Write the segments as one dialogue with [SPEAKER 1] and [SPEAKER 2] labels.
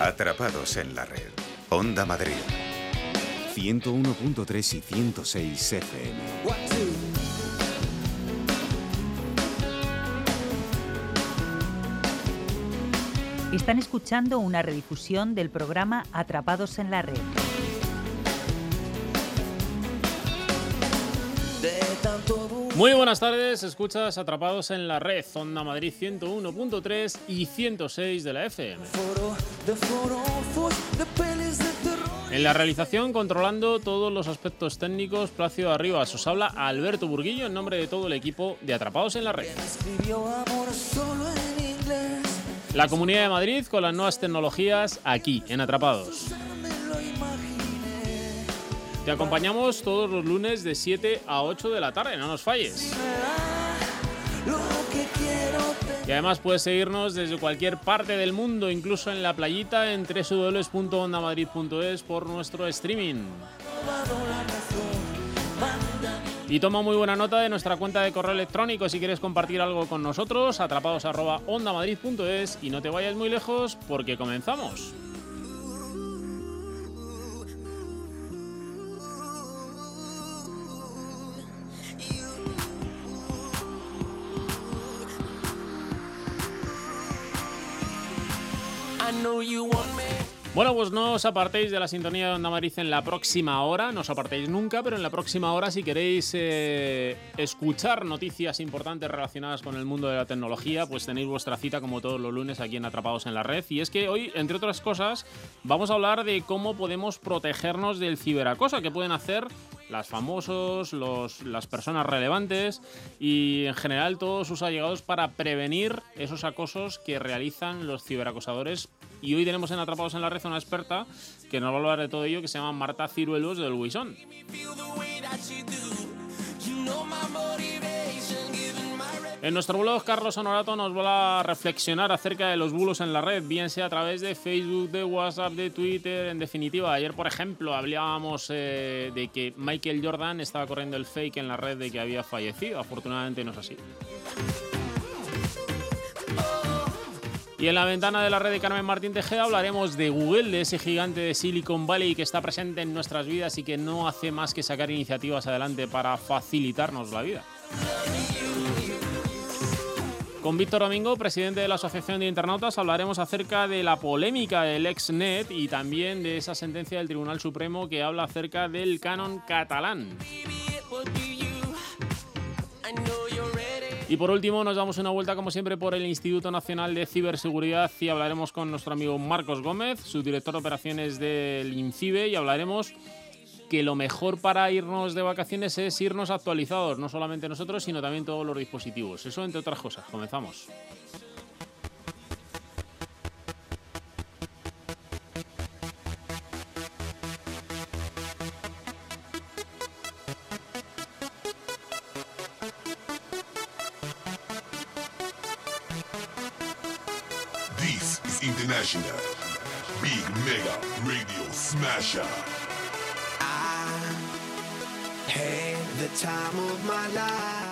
[SPEAKER 1] Atrapados en la red. Onda Madrid. 101.3 y 106 FM.
[SPEAKER 2] Están escuchando una redifusión del programa Atrapados en la Red.
[SPEAKER 3] Muy buenas tardes, escuchas Atrapados en la Red, Onda Madrid 101.3 y 106 de la FM. En la realización, controlando todos los aspectos técnicos, Placio Arribas. Os habla Alberto Burguillo en nombre de todo el equipo de Atrapados en la Red. La Comunidad de Madrid con las nuevas tecnologías aquí, en Atrapados. Te acompañamos todos los lunes de 7 a 8 de la tarde, no nos falles. Y además puedes seguirnos desde cualquier parte del mundo, incluso en la playita en www.ondamadrid.es por nuestro streaming. Y toma muy buena nota de nuestra cuenta de correo electrónico si quieres compartir algo con nosotros, atrapados ondamadrid.es y no te vayas muy lejos porque comenzamos. Bueno, pues no os apartéis de la sintonía de Onda Madrid en la próxima hora, no os apartéis nunca, pero en la próxima hora si queréis eh, escuchar noticias importantes relacionadas con el mundo de la tecnología, pues tenéis vuestra cita como todos los lunes aquí en Atrapados en la Red. Y es que hoy, entre otras cosas, vamos a hablar de cómo podemos protegernos del ciberacoso, que pueden hacer las famosos, los, las personas relevantes y en general todos sus allegados para prevenir esos acosos que realizan los ciberacosadores. Y hoy tenemos en Atrapados en la Red una experta que nos va a hablar de todo ello, que se llama Marta Ciruelos del Wison. En nuestro blog, Carlos Honorato nos va a reflexionar acerca de los bulos en la red, bien sea a través de Facebook, de WhatsApp, de Twitter. En definitiva, ayer, por ejemplo, hablábamos eh, de que Michael Jordan estaba corriendo el fake en la red de que había fallecido. Afortunadamente no es así. Y en la ventana de la red de Carmen Martín Tejeda hablaremos de Google, de ese gigante de Silicon Valley que está presente en nuestras vidas y que no hace más que sacar iniciativas adelante para facilitarnos la vida. Con Víctor Domingo, presidente de la Asociación de Internautas, hablaremos acerca de la polémica del ExNet y también de esa sentencia del Tribunal Supremo que habla acerca del canon catalán. Y por último, nos damos una vuelta, como siempre, por el Instituto Nacional de Ciberseguridad y hablaremos con nuestro amigo Marcos Gómez, su director de operaciones del INCIBE, y hablaremos que lo mejor para irnos de vacaciones es irnos actualizados, no solamente nosotros, sino también todos los dispositivos. Eso entre otras cosas. Comenzamos.
[SPEAKER 4] International. Big Mega Radio Smasher.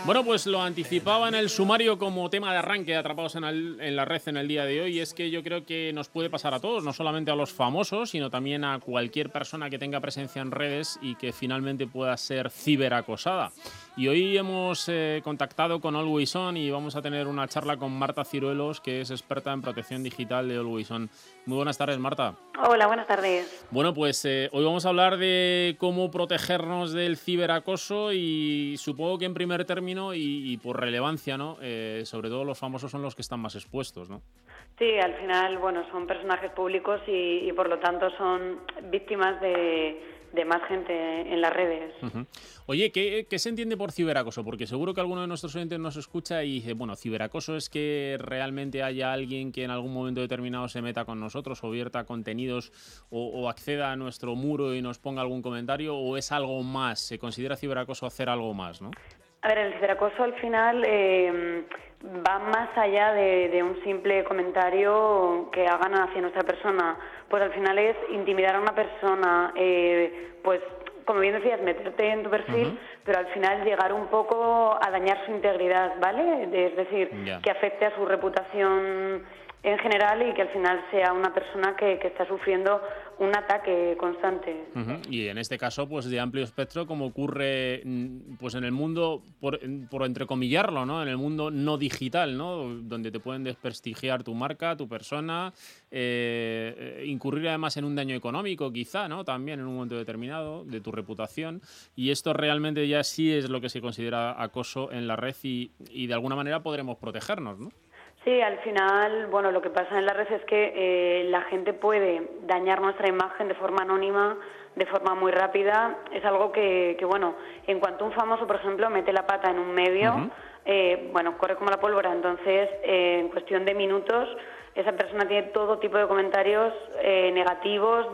[SPEAKER 3] Bueno, pues lo anticipaba en el sumario como tema de arranque atrapados en, en, la red en el día de hoy. Y es que yo creo que nos puede pasar a todos, no solamente a los famosos, sino también a cualquier persona que tenga presencia en redes y que finalmente pueda ser ciberacosada. Y hoy hemos eh, contactado con Always On y vamos a tener una charla con Marta Ciruelos, que es experta en protección digital de Always On. Muy buenas tardes, Marta.
[SPEAKER 5] Hola, buenas tardes.
[SPEAKER 3] Bueno, pues eh, hoy vamos a hablar de cómo protegernos del ciberacoso y supongo que en primer término y, por relevancia, ¿no? Eh, sobre todo los famosos son los que están más expuestos, ¿no?
[SPEAKER 5] Sí, al final, bueno, son personajes públicos y por lo tanto son víctimas de de más gente en las redes.
[SPEAKER 3] Oye, ¿qué, se entiende por ciberacoso? Porque seguro que alguno de nuestros oyentes nos escucha y dice, bueno, ciberacoso es que realmente haya alguien que en algún momento determinado se meta con nosotros o vierta contenidos o, acceda a nuestro muro y nos ponga algún comentario o es algo más, se considera ciberacoso hacer algo más, ¿no?
[SPEAKER 5] A ver, el ciberacoso al final eh, va más allá de, un simple comentario que hagan hacia nuestra persona. Pues al final es intimidar a una persona, eh, pues como bien decías, meterte en tu perfil, pero al final llegar un poco a dañar su integridad, ¿vale? Es decir, que afecte a su reputación en general y que al final sea una persona que, está sufriendo un ataque constante.
[SPEAKER 3] Y en este caso, pues de amplio espectro, como ocurre mm, pues en el mundo, por, por, entrecomillarlo, ¿no? En el mundo no digital, ¿no? Donde te pueden desprestigiar tu marca, tu persona, eh, incurrir además en un daño económico, quizá, ¿no? También en un momento determinado, de tu reputación. Y esto realmente ya sí es lo que se considera acoso en la red y, y de alguna manera podremos protegernos, ¿no?
[SPEAKER 5] Sí, al final, bueno, lo que pasa en la red es que eh, la gente puede dañar nuestra imagen de forma anónima, de forma muy rápida. Es algo que, que bueno, en cuanto un famoso, por ejemplo, mete la pata en un medio, eh, bueno, corre como la pólvora. Entonces, eh, en cuestión de minutos, esa persona tiene todo tipo de comentarios negativos,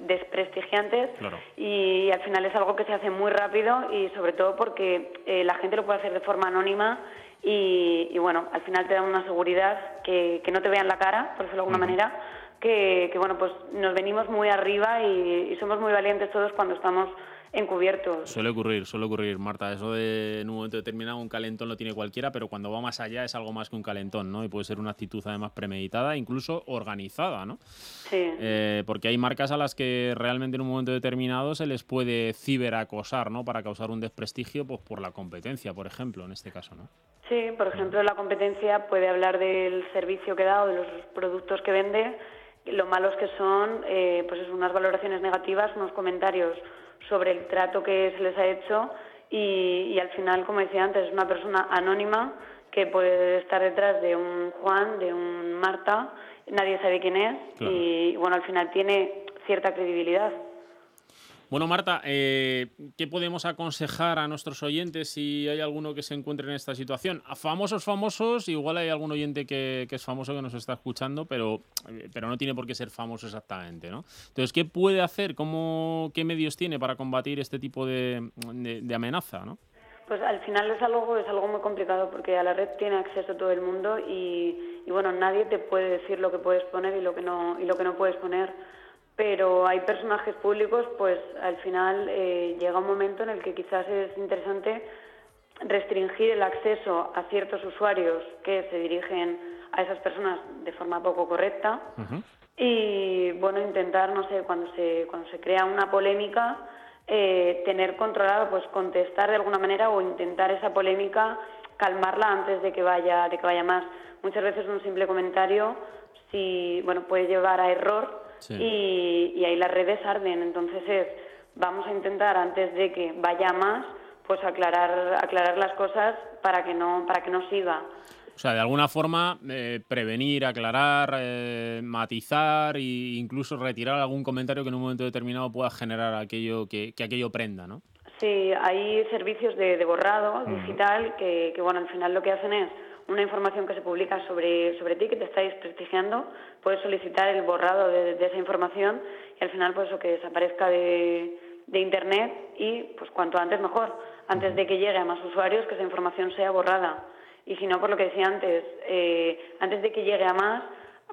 [SPEAKER 5] desprestigiantes y, y, al final es algo que se hace muy rápido y sobre todo porque la gente lo puede hacer de forma anónima y, bueno, al final te da una seguridad que, que no te vean la cara, por decirlo de alguna manera, que, que, bueno, pues nos venimos muy arriba y, y somos muy valientes todos cuando estamos encubiertos.
[SPEAKER 3] Suele ocurrir, suele ocurrir, Marta. Eso de en un momento determinado un calentón lo tiene cualquiera, pero cuando va más allá es algo más que un calentón, ¿no? Y puede ser una actitud además premeditada, incluso organizada, ¿no?
[SPEAKER 5] Sí.
[SPEAKER 3] Eh, porque hay marcas a las que realmente en un momento determinado se les puede ciberacosar, ¿no? Para causar un desprestigio, pues por la competencia, por ejemplo, en este caso, ¿no?
[SPEAKER 5] Sí, por ejemplo, la competencia puede hablar del servicio que da o de los productos que vende, lo malos que son, eh, pues es unas valoraciones negativas, unos comentarios sobre el trato que se les ha hecho y, al final, como decía antes, es una persona anónima que puede estar detrás de un Juan, de un Marta, nadie sabe quién es y bueno, al final tiene cierta credibilidad.
[SPEAKER 3] Bueno, Marta, eh, ¿qué podemos aconsejar a nuestros oyentes si hay alguno que se encuentre en esta situación? A famosos, famosos, igual hay algún oyente que, es famoso que nos está escuchando, pero, eh, pero no tiene por qué ser famoso exactamente, ¿no? Entonces, ¿qué puede hacer? ¿Cómo, ¿Qué medios tiene para combatir este tipo de, amenaza, no?
[SPEAKER 5] Pues al final es algo, es algo muy complicado porque a la red tiene acceso todo el mundo y, y bueno, nadie te puede decir lo que puedes poner y lo que no, y lo que no puedes poner pero hay personajes públicos, pues al final eh, llega un momento en el que quizás es interesante restringir el acceso a ciertos usuarios que se dirigen a esas personas de forma poco correcta. Y bueno intentar no sé cuando se cuando se crea una polémica eh, tener controlado pues contestar de alguna manera o intentar esa polémica calmarla antes de que vaya de que vaya más. Muchas veces un simple comentario si bueno puede llevar a error y, ahí las redes arden. Entonces es, vamos a intentar antes de que vaya más, pues aclarar, aclarar las cosas para que no, para que no siga.
[SPEAKER 3] O sea, de alguna forma eh, prevenir, aclarar, eh, matizar e incluso retirar algún comentario que en un momento determinado pueda generar aquello que, que aquello prenda, ¿no?
[SPEAKER 5] Sí, hay servicios de, borrado digital que, que, bueno, al final lo que hacen es una información que se publica sobre, sobre ti, que te está desprestigiando, puedes solicitar el borrado de, esa información y al final pues eso que desaparezca de, de Internet y pues cuanto antes mejor, antes de que llegue a más usuarios, que esa información sea borrada. Y si no, por lo que decía antes, eh, antes de que llegue a más,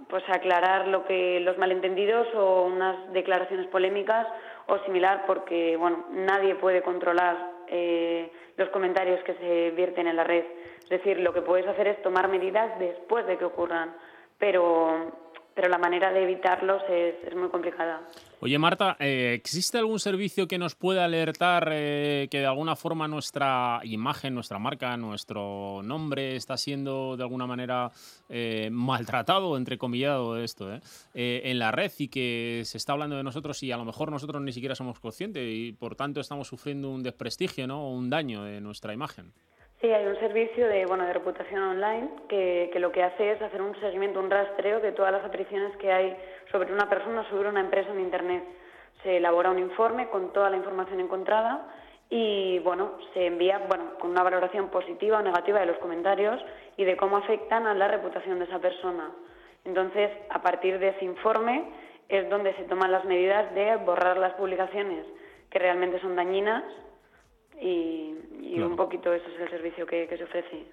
[SPEAKER 5] pues aclarar lo que los malentendidos o unas declaraciones polémicas o similar, porque bueno, nadie puede controlar eh, los comentarios que se vierten en la red. Es decir, lo que puedes hacer es tomar medidas después de que ocurran, pero, pero la manera de evitarlos es, es muy complicada.
[SPEAKER 3] Oye, Marta, eh, ¿existe algún servicio que nos pueda alertar eh, que de alguna forma nuestra imagen, nuestra marca, nuestro nombre está siendo de alguna manera eh, maltratado, entrecomillado esto, en la red y que se está hablando de nosotros y a lo mejor nosotros ni siquiera somos conscientes y por tanto estamos sufriendo un desprestigio ¿no? o un daño de nuestra imagen?
[SPEAKER 5] Sí, hay un servicio de, bueno, de reputación online que, que, lo que hace es hacer un seguimiento, un rastreo de todas las apariciones que hay sobre una persona, sobre una empresa en Internet. Se elabora un informe con toda la información encontrada y, bueno, se envía, bueno, con una valoración positiva o negativa de los comentarios y de cómo afectan a la reputación de esa persona. Entonces, a partir de ese informe es donde se toman las medidas de borrar las publicaciones que realmente son dañinas y, un poquito eso es el servicio que, se ofrece.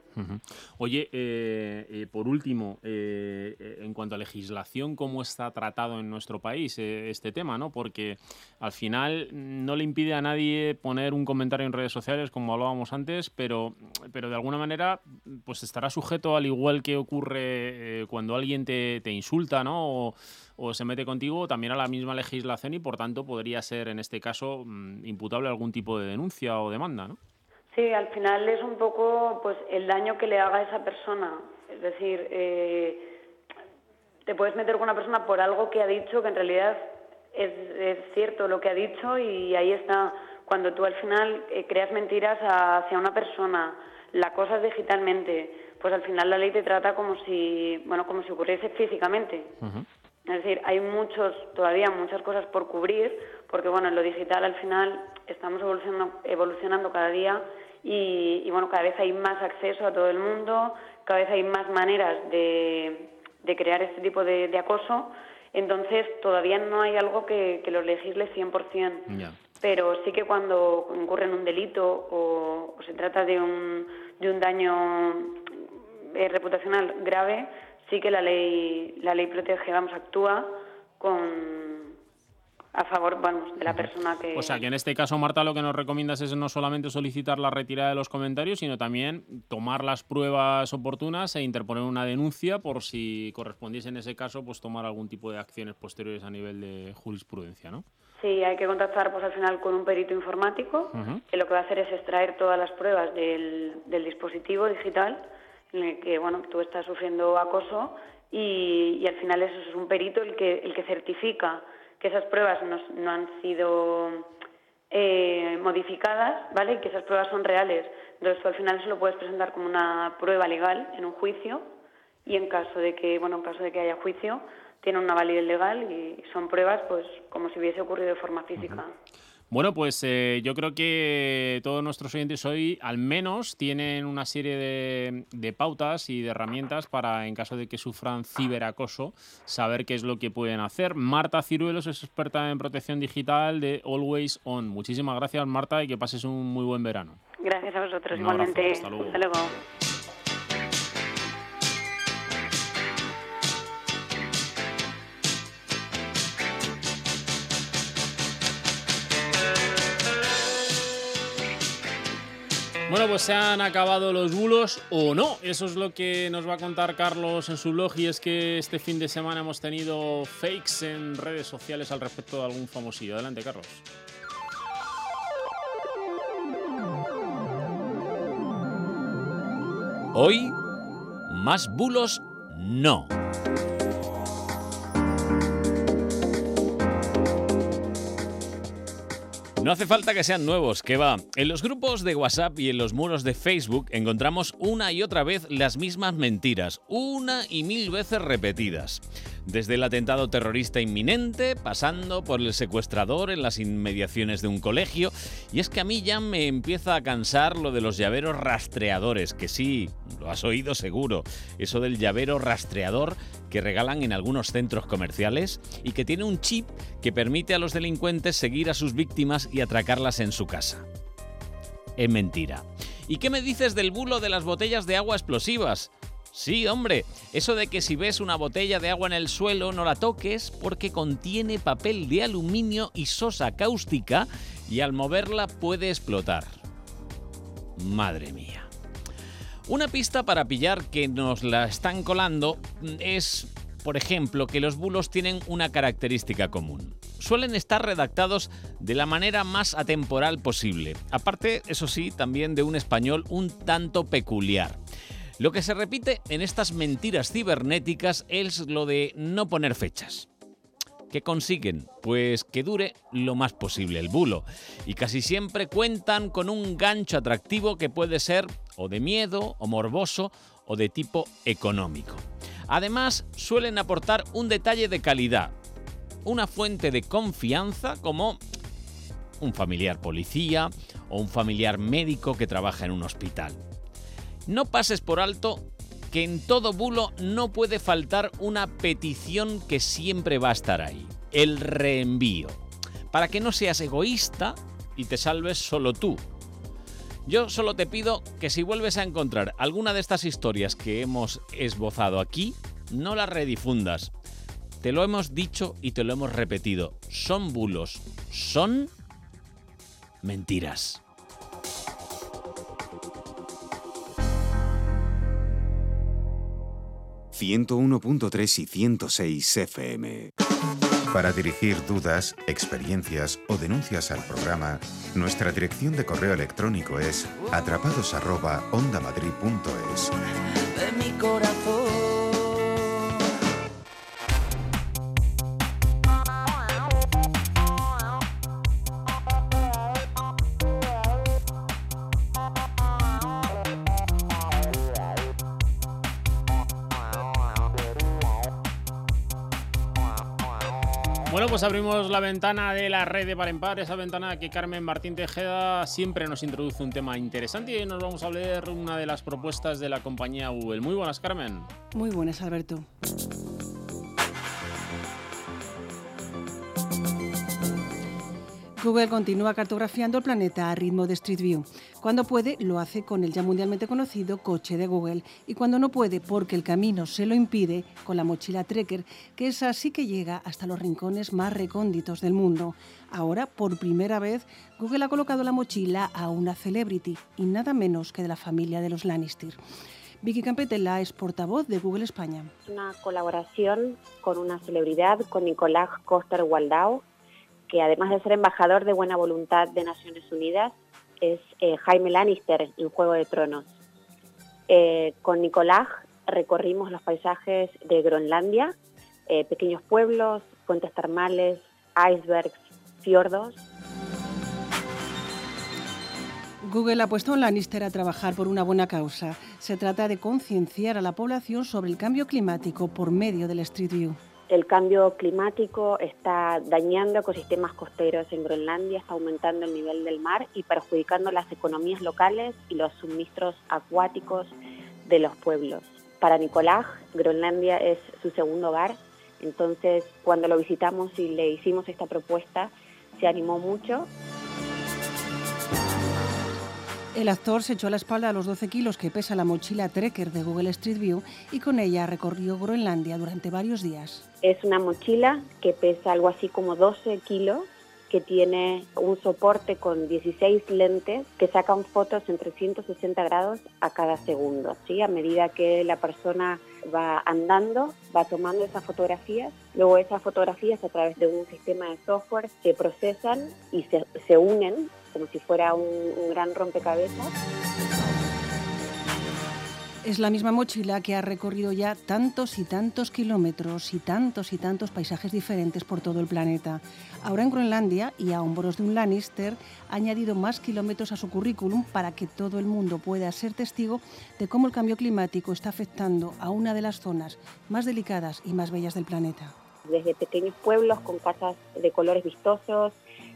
[SPEAKER 3] Oye, eh, eh, por último, eh, en cuanto a legislación, ¿cómo está tratado en nuestro país este tema? ¿no? Porque al final no le impide a nadie poner un comentario en redes sociales, como hablábamos antes, pero, pero de alguna manera pues estará sujeto, al igual que ocurre cuando alguien te, te insulta ¿no? o, o, se mete contigo, también a la misma legislación y por tanto podría ser en este caso mm, imputable algún tipo de denuncia o demanda, ¿no?
[SPEAKER 5] Sí, al final es un poco pues el daño que le haga a esa persona. Es decir, eh, te puedes meter con una persona por algo que ha dicho que en realidad es, cierto lo que ha dicho y ahí está. Cuando tú al final eh, creas mentiras hacia una persona, la cosas digitalmente, pues al final la ley te trata como si, bueno, como si ocurriese físicamente. Es decir, hay muchos, todavía muchas cosas por cubrir, porque bueno, en lo digital al final estamos evolucionando, evolucionando cada día y, bueno, cada vez hay más acceso a todo el mundo, cada vez hay más maneras de, crear este tipo de, acoso, entonces todavía no hay algo que, lo legisle 100%. Pero sí que cuando ocurre un delito o, se trata de un, de un daño eh, reputacional grave, sí que la ley, la ley protege, vamos, actúa con a favor vamos, de la persona que...
[SPEAKER 3] O sea, que en este caso, Marta, lo que nos recomiendas es no solamente solicitar la retirada de los comentarios, sino también tomar las pruebas oportunas e interponer una denuncia por si correspondiese en ese caso, pues tomar algún tipo de acciones posteriores a nivel de jurisprudencia, ¿no?
[SPEAKER 5] Sí, hay que contactar pues al final con un perito informático, que lo que va a hacer es extraer todas las pruebas del, del dispositivo digital que bueno tú estás sufriendo acoso y, y al final eso es un perito el que el que certifica que esas pruebas no, han sido eh, modificadas, ¿vale? Y que esas pruebas son reales. Entonces tú al final se lo puedes presentar como una prueba legal en un juicio y en caso de que, bueno, en caso de que haya juicio, tiene una validez legal y son pruebas pues como si hubiese ocurrido de forma física.
[SPEAKER 3] Bueno, pues eh, yo creo que todos nuestros oyentes hoy al menos tienen una serie de, pautas y de herramientas para, en caso de que sufran ciberacoso, saber qué es lo que pueden hacer. Marta Ciruelos es experta en protección digital de Always On. Muchísimas gracias, Marta, y que pases un muy buen verano.
[SPEAKER 5] Gracias a vosotros, igualmente. Hasta luego.
[SPEAKER 3] Bueno, pues se han acabado los bulos o no. Eso es lo que nos va a contar Carlos en su blog y es que este fin de semana hemos tenido fakes en redes sociales al respecto de algún famosillo. Adelante, Carlos.
[SPEAKER 6] Hoy, más bulos no. No hace falta que sean nuevos, que va. En los grupos de WhatsApp y en los muros de Facebook encontramos una y otra vez las mismas mentiras, una y mil veces repetidas. Desde el atentado terrorista inminente, pasando por el secuestrador en las inmediaciones de un colegio. Y es que a mí ya me empieza a cansar lo de los llaveros rastreadores, que sí, lo has oído seguro. Eso del llavero rastreador que regalan en algunos centros comerciales y que tiene un chip que permite a los delincuentes seguir a sus víctimas y atracarlas en su casa. Es mentira. ¿Y qué me dices del bulo de las botellas de agua explosivas? Sí, hombre, eso de que si ves una botella de agua en el suelo no la toques porque contiene papel de aluminio y sosa cáustica y al moverla puede explotar. Madre mía. Una pista para pillar que nos la están colando es, por ejemplo, que los bulos tienen una característica común. Suelen estar redactados de la manera más atemporal posible, aparte, eso sí, también de un español un tanto peculiar. Lo que se repite en estas mentiras cibernéticas es lo de no poner fechas. ¿Qué consiguen? Pues que dure lo más posible el bulo. Y casi siempre cuentan con un gancho atractivo que puede ser o de miedo, o morboso, o de tipo económico. Además, suelen aportar un detalle de calidad, una fuente de confianza como un familiar policía o un familiar médico que trabaja en un hospital. No pases por alto que en todo bulo no puede faltar una petición que siempre va a estar ahí, el reenvío, para que no seas egoísta y te salves solo tú. Yo solo te pido que si vuelves a encontrar alguna de estas historias que hemos esbozado aquí, no las redifundas. Te lo hemos dicho y te lo hemos repetido. Son bulos. Son mentiras.
[SPEAKER 1] ...101.3 y 106 FM. Para dirigir dudas, experiencias o denuncias al programa, nuestra dirección de correo electrónico es atrapados@ondamadrid.es.
[SPEAKER 7] de mi corazón.
[SPEAKER 3] Bueno, pues abrimos la ventana de la red de par en par, esa ventana que Carmen Martín Tejeda siempre nos introduce un tema interesante y hoy nos vamos a leer una de las propuestas de la compañía Google. Muy buenas, Carmen.
[SPEAKER 8] Muy buenas, Alberto. Google continúa cartografiando el planeta a ritmo de Street View. Cuando puede, lo hace con el ya mundialmente conocido coche de Google. Y cuando no puede, porque el camino se lo impide, con la mochila Trekker, que es así que llega hasta los rincones más recónditos del mundo. Ahora, por primera vez, Google ha colocado la mochila a una celebrity, y nada menos que de la familia de los Lannister. Vicky Campetela es portavoz de Google España.
[SPEAKER 9] Una colaboración con una celebridad, con Nicolás Coster-Waldau, que además de ser embajador de buena voluntad de Naciones Unidas, es eh, Jaime Lannister en Juego de Tronos. Eh, con Nicolás recorrimos los paisajes de Groenlandia, eh, pequeños pueblos, fuentes termales, icebergs, fiordos.
[SPEAKER 8] Google ha puesto a Lannister a trabajar por una buena causa. Se trata de concienciar a la población sobre el cambio climático por medio del Street View.
[SPEAKER 9] El cambio climático está dañando ecosistemas costeros en Groenlandia, está aumentando el nivel del mar y perjudicando las economías locales y los suministros acuáticos de los pueblos. Para Nicolás, Groenlandia es su segundo hogar, entonces cuando lo visitamos y le hicimos esta propuesta, se animó mucho.
[SPEAKER 8] El actor se echó a la espalda a los 12 kilos que pesa la mochila Trekker de Google Street View y con ella recorrió Groenlandia durante varios días.
[SPEAKER 9] Es una mochila que pesa algo así como 12 kilos, que tiene un soporte con 16 lentes que sacan fotos en 360 grados a cada segundo. ¿sí? A medida que la persona va andando, va tomando esas fotografías, luego esas fotografías a través de un sistema de software se procesan y se, se unen como si fuera un, un gran rompecabezas.
[SPEAKER 8] Es la misma mochila que ha recorrido ya tantos y tantos kilómetros y tantos y tantos paisajes diferentes por todo el planeta. Ahora en Groenlandia y a hombros de un Lannister ha añadido más kilómetros a su currículum para que todo el mundo pueda ser testigo de cómo el cambio climático está afectando a una de las zonas más delicadas y más bellas del planeta.
[SPEAKER 9] Desde pequeños pueblos con casas de colores vistosos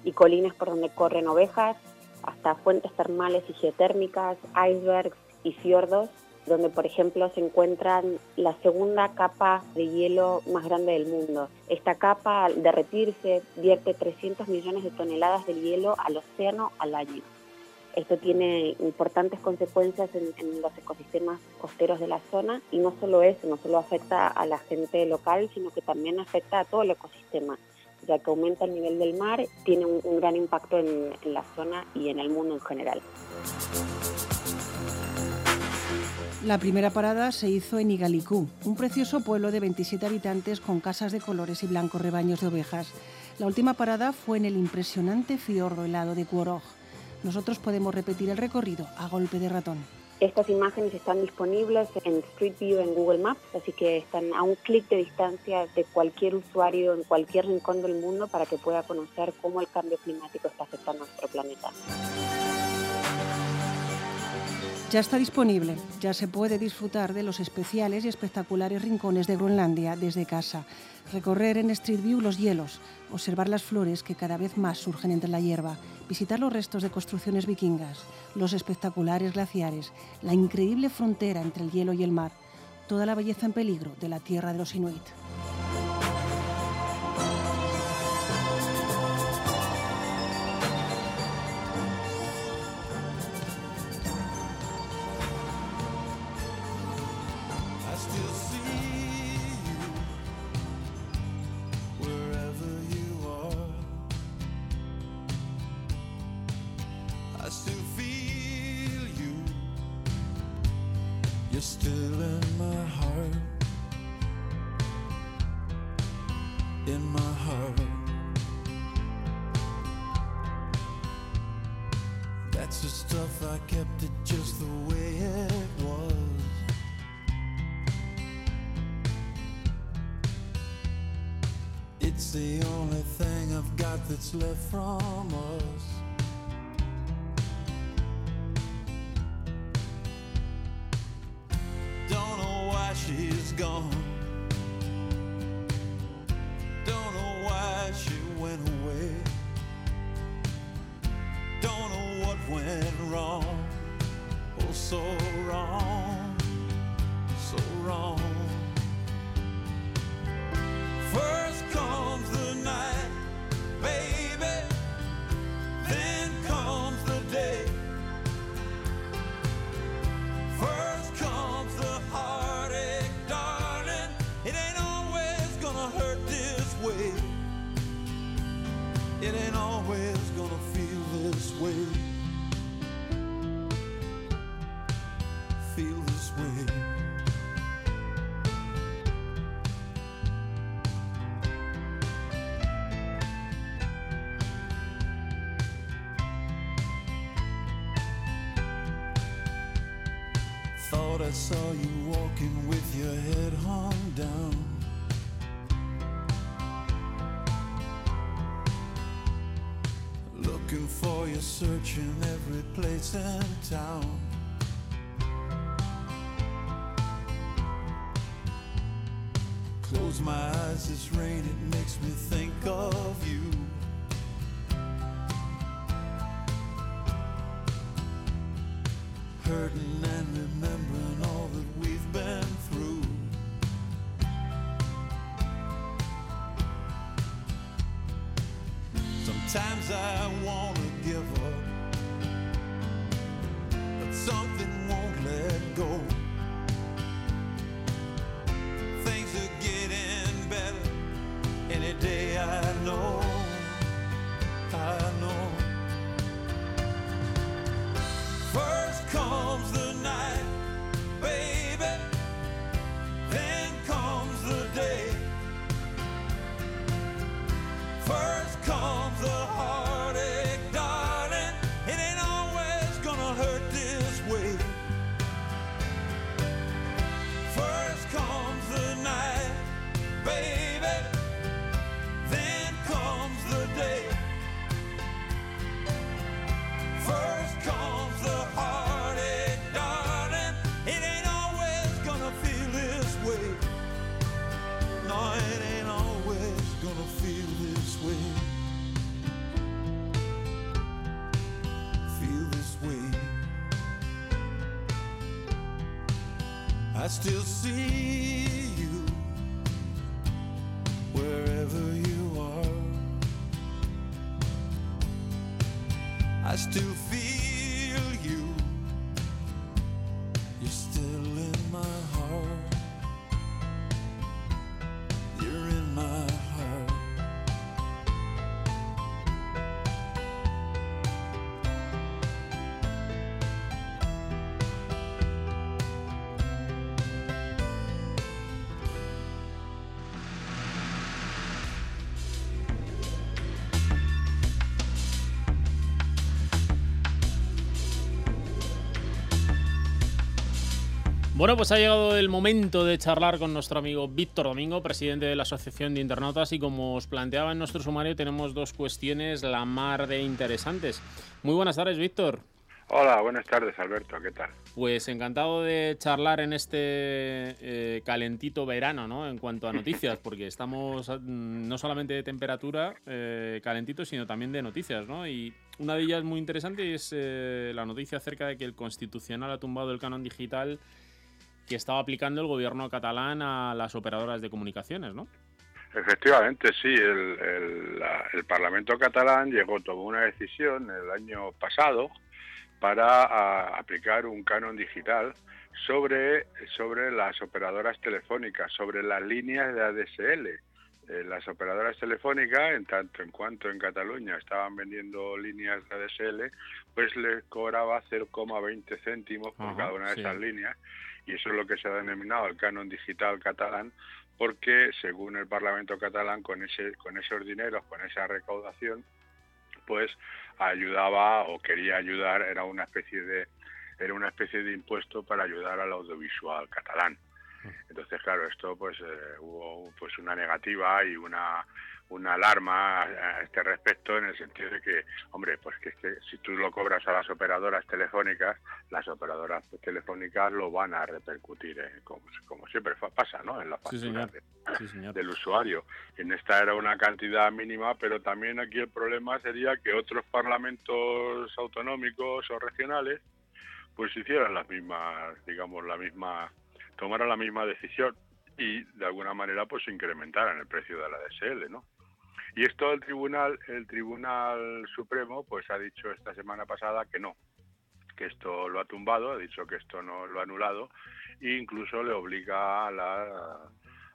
[SPEAKER 9] y colinas por donde corren ovejas, hasta fuentes termales y geotérmicas, icebergs y fiordos donde por ejemplo se encuentran la segunda capa de hielo más grande del mundo. Esta capa al derretirse vierte 300 millones de toneladas de hielo al océano al año. Esto tiene importantes consecuencias en, en, los ecosistemas costeros de la zona y no solo eso, no solo afecta a la gente local, sino que también afecta a todo el ecosistema, ya que aumenta el nivel del mar, tiene un, gran impacto en, en la zona y en el mundo en general.
[SPEAKER 8] La primera parada se hizo en Igalicú, un precioso pueblo de 27 habitantes con casas de colores y blancos rebaños de ovejas. La última parada fue en el impresionante fiordo helado de Cuorog. Nosotros podemos repetir el recorrido a golpe de ratón.
[SPEAKER 9] Estas imágenes están disponibles en Street View en Google Maps, así que están a un clic de distancia de cualquier usuario en cualquier rincón del mundo para que pueda conocer cómo el cambio climático está afectando a nuestro planeta.
[SPEAKER 8] Ya está disponible, ya se puede disfrutar de los especiales y espectaculares rincones de Groenlandia desde casa, recorrer en Street View los hielos, observar las flores que cada vez más surgen entre la hierba, visitar los restos de construcciones vikingas, los espectaculares glaciares, la increíble frontera entre el hielo y el mar, toda la belleza en peligro de la tierra de los Inuit.
[SPEAKER 10] You, searching every place in town. Close my eyes, it's rain, it makes me think of you.
[SPEAKER 3] Bueno, pues ha llegado el momento de charlar con nuestro amigo Víctor Domingo, presidente de la Asociación de Internautas, y como os planteaba en nuestro sumario, tenemos dos cuestiones la mar de interesantes. Muy buenas tardes, Víctor.
[SPEAKER 11] Hola, buenas tardes, Alberto, ¿qué tal?
[SPEAKER 3] Pues encantado de charlar en este eh, calentito verano, ¿no? En cuanto a noticias, porque estamos mm, no solamente de temperatura eh, calentito, sino también de noticias, ¿no? Y una de ellas muy interesante es eh, la noticia acerca de que el Constitucional ha tumbado el canon digital que estaba aplicando el gobierno catalán a las operadoras de comunicaciones, ¿no?
[SPEAKER 11] Efectivamente, sí. El, el, la- el Parlamento catalán llegó, tomó una decisión el año pasado para a, aplicar un canon digital sobre, sobre las operadoras telefónicas, sobre las líneas de ADSL. eh, las operadoras telefónicas, en tanto en cuanto en Cataluña estaban vendiendo líneas de ADSL, pues les cobraba 0,20 céntimos por
[SPEAKER 3] Ajá,
[SPEAKER 11] cada una de
[SPEAKER 3] sí.
[SPEAKER 11] esas líneas, y eso es lo que se ha denominado el canon digital catalán, porque según el Parlamento catalán, con ese, con esos dineros, con esa recaudación, pues ayudaba o quería ayudar, era una especie de era una especie de impuesto para ayudar al audiovisual catalán. Entonces, claro, esto pues eh, hubo pues una negativa y una una alarma a este respecto en el sentido de que, hombre, pues que, que si tú lo cobras a las operadoras telefónicas, las operadoras telefónicas lo van a repercutir, eh, como, como siempre pasa, ¿no? En la factura de-
[SPEAKER 3] Sí,
[SPEAKER 11] del usuario. En esta era una cantidad mínima, pero también aquí el problema sería que otros parlamentos autonómicos o regionales pues hicieran las mismas, digamos, la misma, tomaran la misma decisión y de alguna manera pues incrementaran el precio de la DSL, ¿no? Y esto el tribunal, el Tribunal Supremo pues ha dicho esta semana pasada que no, que esto lo ha tumbado, ha dicho que esto no lo ha anulado e incluso le obliga a la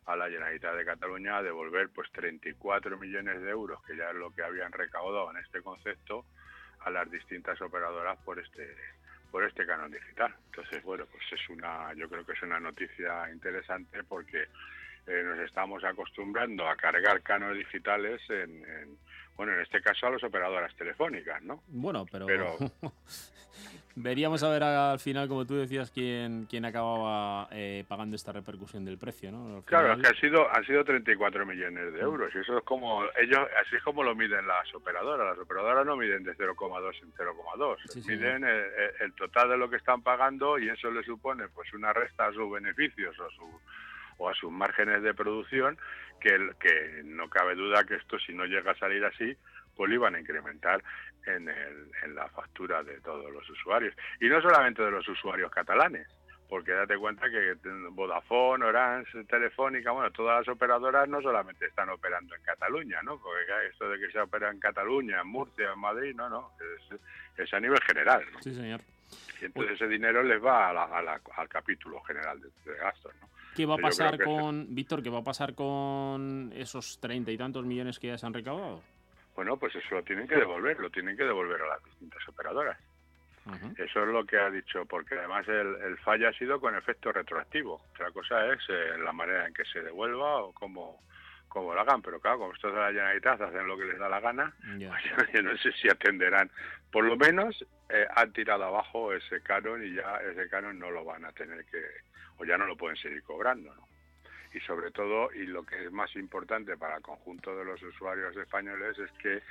[SPEAKER 11] a la Generalitat de Cataluña a devolver pues 34 millones de euros, que ya es lo que habían recaudado en este concepto, a las distintas operadoras por este por este canon digital. Entonces, bueno, pues es una, yo creo que es una noticia interesante porque eh, nos estamos acostumbrando a cargar canos digitales en, en, bueno, en este caso a las operadoras telefónicas, ¿no?
[SPEAKER 3] Bueno, pero,
[SPEAKER 11] Pero-
[SPEAKER 3] veríamos a ver al final, como tú decías, quién, quién acababa eh, pagando esta repercusión del precio, ¿no?
[SPEAKER 11] Claro, es que ha sido, han sido 34 millones de euros y eso es como, ellos, así es como lo miden las operadoras. Las operadoras no miden de 0,2 en 0,2,
[SPEAKER 3] Sí,
[SPEAKER 11] miden el, el- el total de lo que están pagando y eso le supone pues una resta a sus beneficios o, su, o a sus márgenes de producción que, el- que no cabe duda que esto si no llega a salir así pues lo iban a incrementar en, el, en la factura de todos los usuarios y no solamente de los usuarios catalanes porque date cuenta que Vodafone, Orange, Telefónica, bueno, todas las operadoras no solamente están operando en Cataluña, ¿no? Porque esto de que se opera en Cataluña, en Murcia, en Madrid, no, no, es, es a nivel general, ¿no?
[SPEAKER 3] Sí, señor.
[SPEAKER 11] Y entonces ese dinero les va a la- a la- al capítulo general de, de gastos, ¿no?
[SPEAKER 3] ¿Qué va a pasar con, Víctor, qué va a pasar con esos treinta y tantos millones que ya se han recaudado?
[SPEAKER 11] Bueno, pues eso lo tienen que devolver, lo tienen que devolver a las distintas operadoras. Eso es lo que ha dicho, porque además el, el fallo ha sido con efecto retroactivo. Otra cosa es eh, la manera en que se devuelva o cómo, cómo lo hagan, pero claro, como estos de la Generalitat hacen lo que les da la gana, pues yo, yo no sé si atenderán. Por lo menos eh, han tirado abajo ese canon y ya ese canon no lo van a tener que, o ya no lo pueden seguir cobrando, ¿no? y sobre todo, y lo que es más importante para el conjunto de los usuarios españoles es que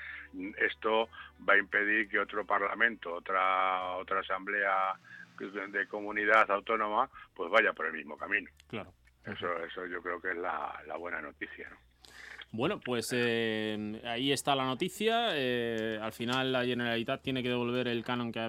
[SPEAKER 11] esto va a impedir que otro parlamento, otra otra asamblea de comunidad autónoma, pues vaya por el mismo camino.
[SPEAKER 3] Claro.
[SPEAKER 11] Eso, eso yo creo que es la, la buena noticia. ¿no?
[SPEAKER 3] Bueno, pues eh, ahí está la noticia. Eh, al final la Generalitat tiene que devolver el canon que ha,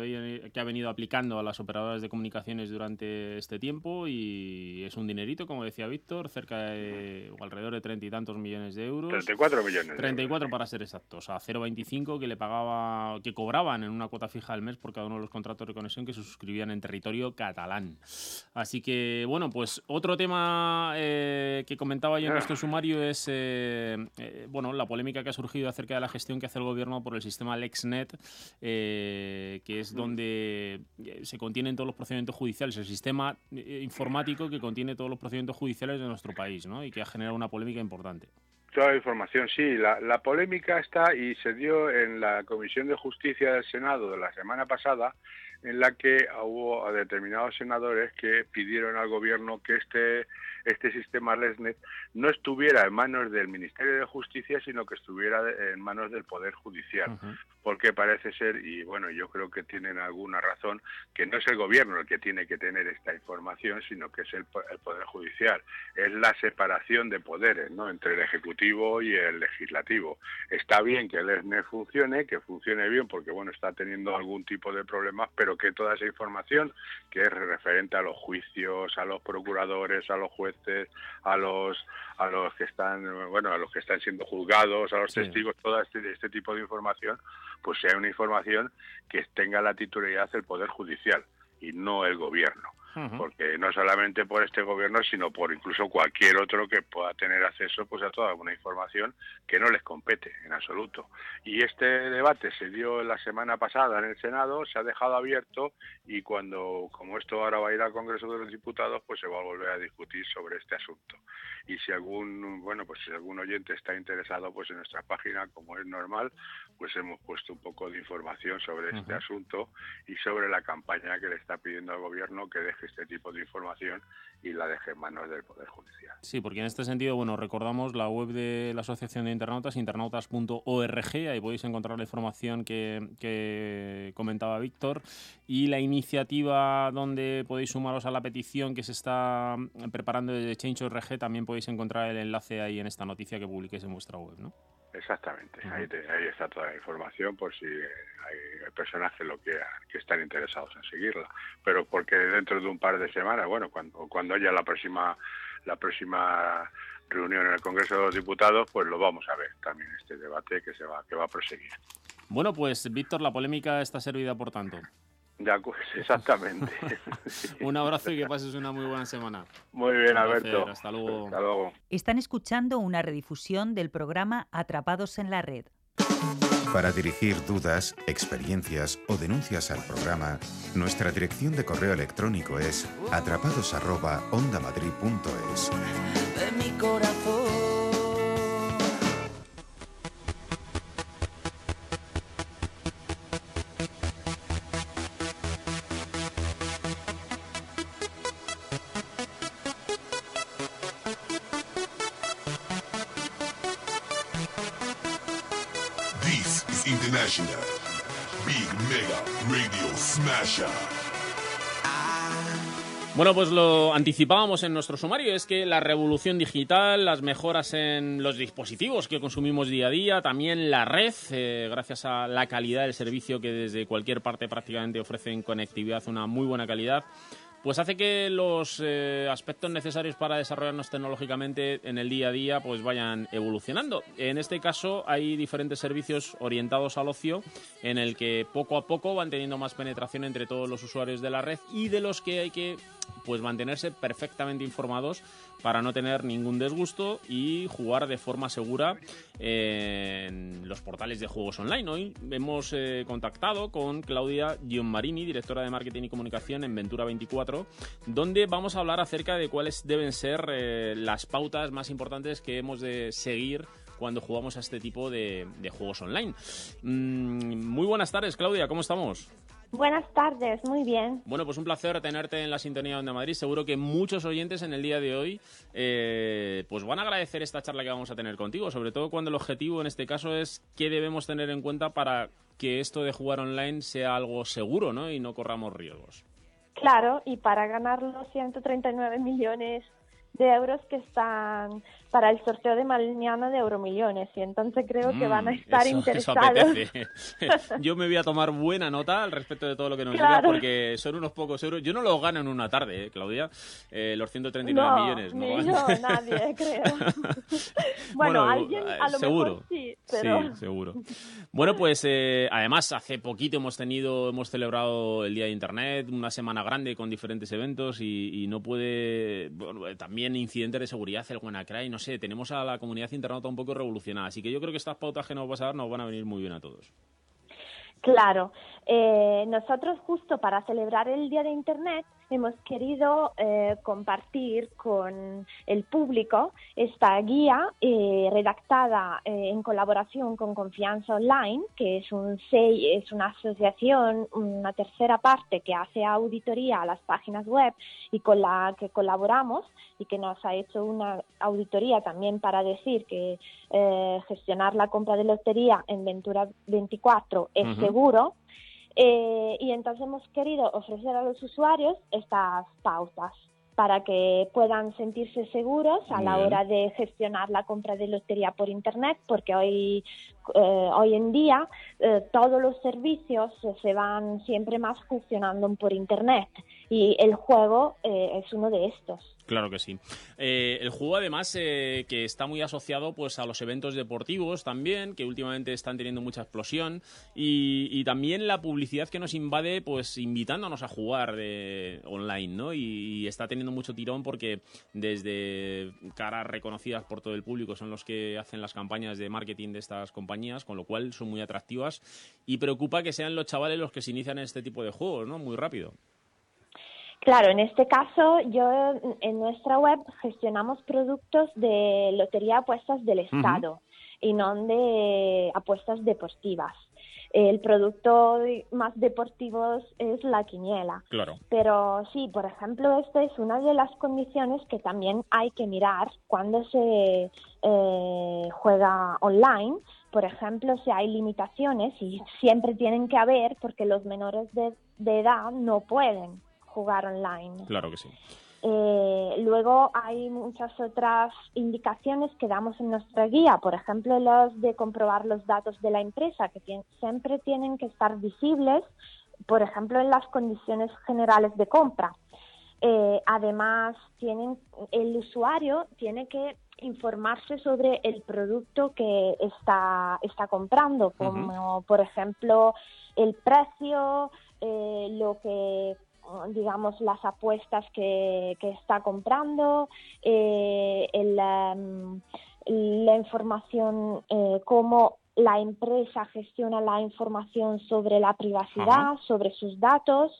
[SPEAKER 3] que ha venido aplicando a las operadoras de comunicaciones durante este tiempo y es un dinerito, como decía Víctor, cerca de o alrededor de treinta y tantos millones de euros.
[SPEAKER 11] 34 millones. de
[SPEAKER 3] 34 para ser exactos, a 0,25 que le pagaba, que cobraban en una cuota fija al mes por cada uno de los contratos de conexión que se suscribían en territorio catalán. Así que, bueno, pues otro tema eh, que comentaba yo en
[SPEAKER 11] Ah.
[SPEAKER 3] nuestro sumario es, eh, bueno, la polémica que ha surgido acerca de la gestión que hace el gobierno por el sistema LexNet, eh, que es donde eh, se contienen todos los procedimientos judiciales, el sistema eh, informático que contiene todos los procedimientos judiciales de nuestro país, ¿no? Y que ha generado una polémica importante.
[SPEAKER 11] Toda la información, sí. La, la polémica está y se dio en la Comisión de Justicia del Senado de la semana pasada, en la que hubo a determinados senadores que pidieron al gobierno que este este sistema LESNET no estuviera en manos del Ministerio de Justicia, sino que estuviera en manos del Poder Judicial. Porque parece ser, y bueno, yo creo que tienen alguna razón, que no es el gobierno el que tiene que tener esta información, sino que es el, el Poder Judicial. Es la separación de poderes, ¿no?, entre el Ejecutivo y el Legislativo. Está bien que el ESNE funcione, que funcione bien, porque bueno, está teniendo algún tipo de problemas, pero que toda esa información que es referente a los juicios, a los procuradores, a los jueces, a los a los que están bueno a los que están siendo juzgados, a los
[SPEAKER 3] Sí.
[SPEAKER 11] testigos, todo este, este tipo de información, pues sea una información que tenga la titularidad del poder judicial y no el gobierno. Porque no solamente por este gobierno, sino por incluso cualquier otro que pueda tener acceso pues a toda una información que no les compete en absoluto. Y este debate se dio la semana pasada en el Senado, se ha dejado abierto y cuando, como esto ahora va a ir al Congreso de los Diputados, pues se va a volver a discutir sobre este asunto. Y si algún, bueno, pues si algún oyente está interesado, pues en nuestra página, como es normal, pues hemos puesto un poco de información sobre este asunto y sobre la campaña que le está pidiendo al gobierno que deje este tipo de información y la deje en manos del Poder Judicial.
[SPEAKER 3] Sí, porque en este sentido, bueno, recordamos la web de la Asociación de Internautas, internautas.org, ahí podéis encontrar la información que, que comentaba Víctor, y la iniciativa donde podéis sumaros a la petición que se está preparando desde Change.org, también podéis encontrar el enlace ahí en esta noticia que publiquéis en vuestra web, ¿no?
[SPEAKER 11] Exactamente, ahí, te- ahí está toda la información por si hay personas que lo quieran, que están interesados en seguirla. Pero porque dentro de un par de semanas, bueno, cuando, cuando haya la próxima, la próxima reunión en el Congreso de los Diputados, pues lo vamos a ver también este debate que se va, que va a proseguir.
[SPEAKER 3] Bueno, pues Víctor, la polémica está servida por tanto.
[SPEAKER 11] De acu- exactamente.
[SPEAKER 3] Un abrazo y que pases una muy buena semana.
[SPEAKER 11] Muy bien, Alberto.
[SPEAKER 3] Hasta luego.
[SPEAKER 11] Hasta luego.
[SPEAKER 2] Están escuchando una redifusión del programa Atrapados en la Red.
[SPEAKER 1] Para dirigir dudas, experiencias o denuncias al programa, nuestra dirección de correo electrónico es atrapados@ondamadrid.es.
[SPEAKER 7] de mi corazón.
[SPEAKER 3] Bueno, pues lo anticipábamos en nuestro sumario, es que la revolución digital, las mejoras en los dispositivos que consumimos día a día, también la red, eh, gracias a la calidad del servicio que desde cualquier parte prácticamente ofrecen conectividad, una muy buena calidad, pues hace que los eh, aspectos necesarios para desarrollarnos tecnológicamente en el día a día pues vayan evolucionando. En este caso hay diferentes servicios orientados al ocio en el que poco a poco van teniendo más penetración entre todos los usuarios de la red y de los que hay que pues mantenerse perfectamente informados para no tener ningún disgusto y jugar de forma segura en los portales de juegos online. Hoy hemos eh, contactado con Claudia Gianmarini, directora de marketing y comunicación en Ventura 24, donde vamos a hablar acerca de cuáles deben ser eh, las pautas más importantes que hemos de seguir cuando jugamos a este tipo de, de juegos online. Mm, muy buenas tardes, Claudia, ¿cómo estamos?
[SPEAKER 12] Buenas tardes, muy bien.
[SPEAKER 3] Bueno, pues un placer tenerte en la sintonía de Onda Madrid. Seguro que muchos oyentes en el día de hoy eh, pues van a agradecer esta charla que vamos a tener contigo, sobre todo cuando el objetivo en este caso es qué debemos tener en cuenta para que esto de jugar online sea algo seguro ¿no? y no corramos riesgos.
[SPEAKER 12] Claro, y para ganar los 139 millones de euros que están para el sorteo de mañana de Euromillones. Y entonces creo que van a
[SPEAKER 3] Mm,
[SPEAKER 12] estar
[SPEAKER 3] eso- eso
[SPEAKER 12] interesados.
[SPEAKER 3] apetece. Yo me voy a tomar buena nota al respecto de todo lo que nos
[SPEAKER 12] Claro.
[SPEAKER 3] porque son unos pocos euros. Yo no los gano en una tarde, ¿eh, Claudia. Eh, los 139
[SPEAKER 12] no,
[SPEAKER 3] millones.
[SPEAKER 12] ni
[SPEAKER 3] No
[SPEAKER 12] yo,
[SPEAKER 3] gano.
[SPEAKER 12] nadie, creo. bueno, alguien a lo
[SPEAKER 3] seguro.
[SPEAKER 12] mejor sí, pero...
[SPEAKER 3] Sí, seguro. Bueno, pues eh, además hace poquito hemos tenido, hemos celebrado el Día de Internet, una semana grande con diferentes eventos y, y no puede, bueno, eh, también incidentes de seguridad, el WannaCry, no sé, tenemos a la comunidad internauta un poco revolucionada, así que yo creo que estas pautas que nos vas a dar nos van a venir muy bien a todos.
[SPEAKER 12] Claro, eh, nosotros justo para celebrar el Día de Internet hemos querido eh, compartir con el público esta guía eh, redactada eh, en colaboración con Confianza Online, que es, un es una asociación, una tercera parte que hace auditoría a las páginas web y con la que colaboramos y que nos ha hecho una auditoría también para decir que eh, gestionar la compra de lotería en Ventura 24 es seguro. Eh, y entonces hemos querido ofrecer a los usuarios estas pautas para que puedan sentirse seguros a la hora de gestionar la compra de lotería por internet, porque hoy eh, hoy en día eh, todos los servicios se van siempre más gestionando por Internet y el juego eh, es uno de estos.
[SPEAKER 3] Claro que sí. Eh, el juego, además, eh, que está muy asociado pues a los eventos deportivos también, que últimamente están teniendo mucha explosión, y, también la publicidad que nos invade, pues invitándonos a jugar de, online, ¿no? Y, y está teniendo mucho tirón porque desde caras reconocidas por todo el público son los que hacen las campañas de marketing de estas compañías, con lo cual son muy atractivas y preocupa que sean los chavales los que se inician en este tipo de juegos, ¿no? Muy rápido.
[SPEAKER 12] Claro, en este caso, yo en nuestra web gestionamos productos de lotería apuestas del. Estado y no de apuestas deportivas. El producto más deportivo es la quiniela.
[SPEAKER 3] Claro.
[SPEAKER 12] Pero sí, por ejemplo, esta es una de las condiciones que también hay que mirar cuando se eh, juega online. Por ejemplo, si hay limitaciones y siempre tienen que haber porque los menores de, de edad no pueden jugar online.
[SPEAKER 3] Claro que sí.
[SPEAKER 12] Eh, luego hay muchas otras indicaciones que damos en nuestra guía, por ejemplo, los de comprobar los datos de la empresa, que siempre tienen que estar visibles, por ejemplo, en las condiciones generales de compra. Eh, además, tienen, el usuario tiene que informarse sobre el producto que está, está comprando, como por ejemplo el precio, eh, lo que digamos las apuestas que, que está comprando, eh, el, em, la información, eh, cómo la empresa gestiona la información sobre la privacidad, sobre sus datos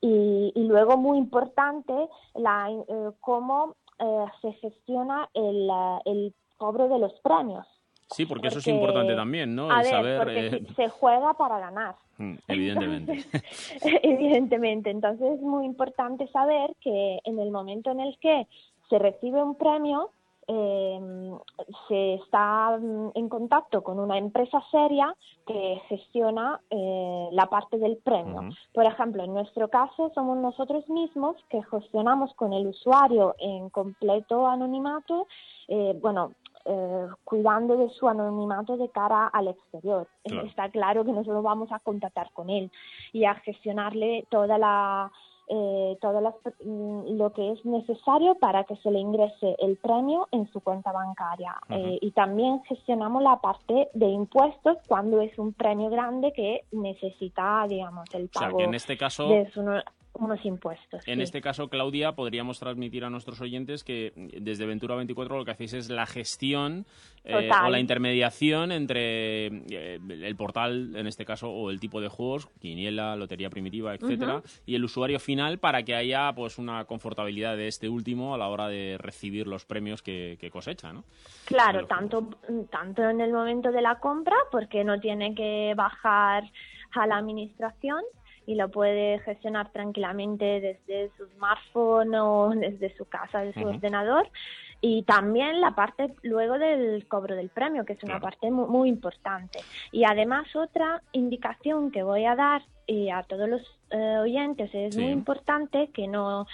[SPEAKER 12] y, y luego muy importante la, eh, cómo eh, se gestiona el, el cobro de los premios.
[SPEAKER 3] Sí, porque, eso es importante también, ¿no?
[SPEAKER 12] A
[SPEAKER 3] El
[SPEAKER 12] ver,
[SPEAKER 3] saber.
[SPEAKER 12] porque
[SPEAKER 3] eh,
[SPEAKER 12] se juega para ganar.
[SPEAKER 3] Mm, evidentemente.
[SPEAKER 12] Evidentemente, entonces es muy importante saber que en el momento en el que se recibe un premio, eh, se está mm, en contacto con una empresa seria que gestiona eh, la parte del premio. Por ejemplo, en nuestro caso somos nosotros mismos que gestionamos con el usuario en completo anonimato, eh, bueno, eh, cuidando de su anonimato de cara al exterior.
[SPEAKER 13] Claro.
[SPEAKER 12] Está claro que nosotros vamos a contactar con él y a gestionarle toda la eh, todo las- mm, lo que es necesario para que se le ingrese el premio en su cuenta bancaria. Eh, y también gestionamos la parte de impuestos cuando es un premio grande que necesita, digamos, el
[SPEAKER 3] O sea,
[SPEAKER 12] pago
[SPEAKER 3] que en este caso-
[SPEAKER 12] de su- unos impuestos.
[SPEAKER 3] En
[SPEAKER 12] sí.
[SPEAKER 3] este caso, Claudia, podríamos transmitir a nuestros oyentes que desde Ventura 24 lo que hacéis es la gestión eh, o la intermediación entre eh, el portal, en este caso, o el tipo de juegos, quiniela, lotería primitiva, etcétera, y el usuario final para que haya pues una confortabilidad de este último a la hora de recibir los premios que, que cosecha, ¿no?
[SPEAKER 12] Claro, tanto, tanto en el momento de la compra, porque no tiene que bajar a la administración y lo puede gestionar tranquilamente desde su smartphone o desde su casa, desde su ordenador. Y también la parte luego del cobro del premio, que es una
[SPEAKER 13] Claro.
[SPEAKER 12] parte muy, muy importante. Y además otra indicación que voy a dar a todos los eh, oyentes es
[SPEAKER 13] Sí.
[SPEAKER 12] muy importante que no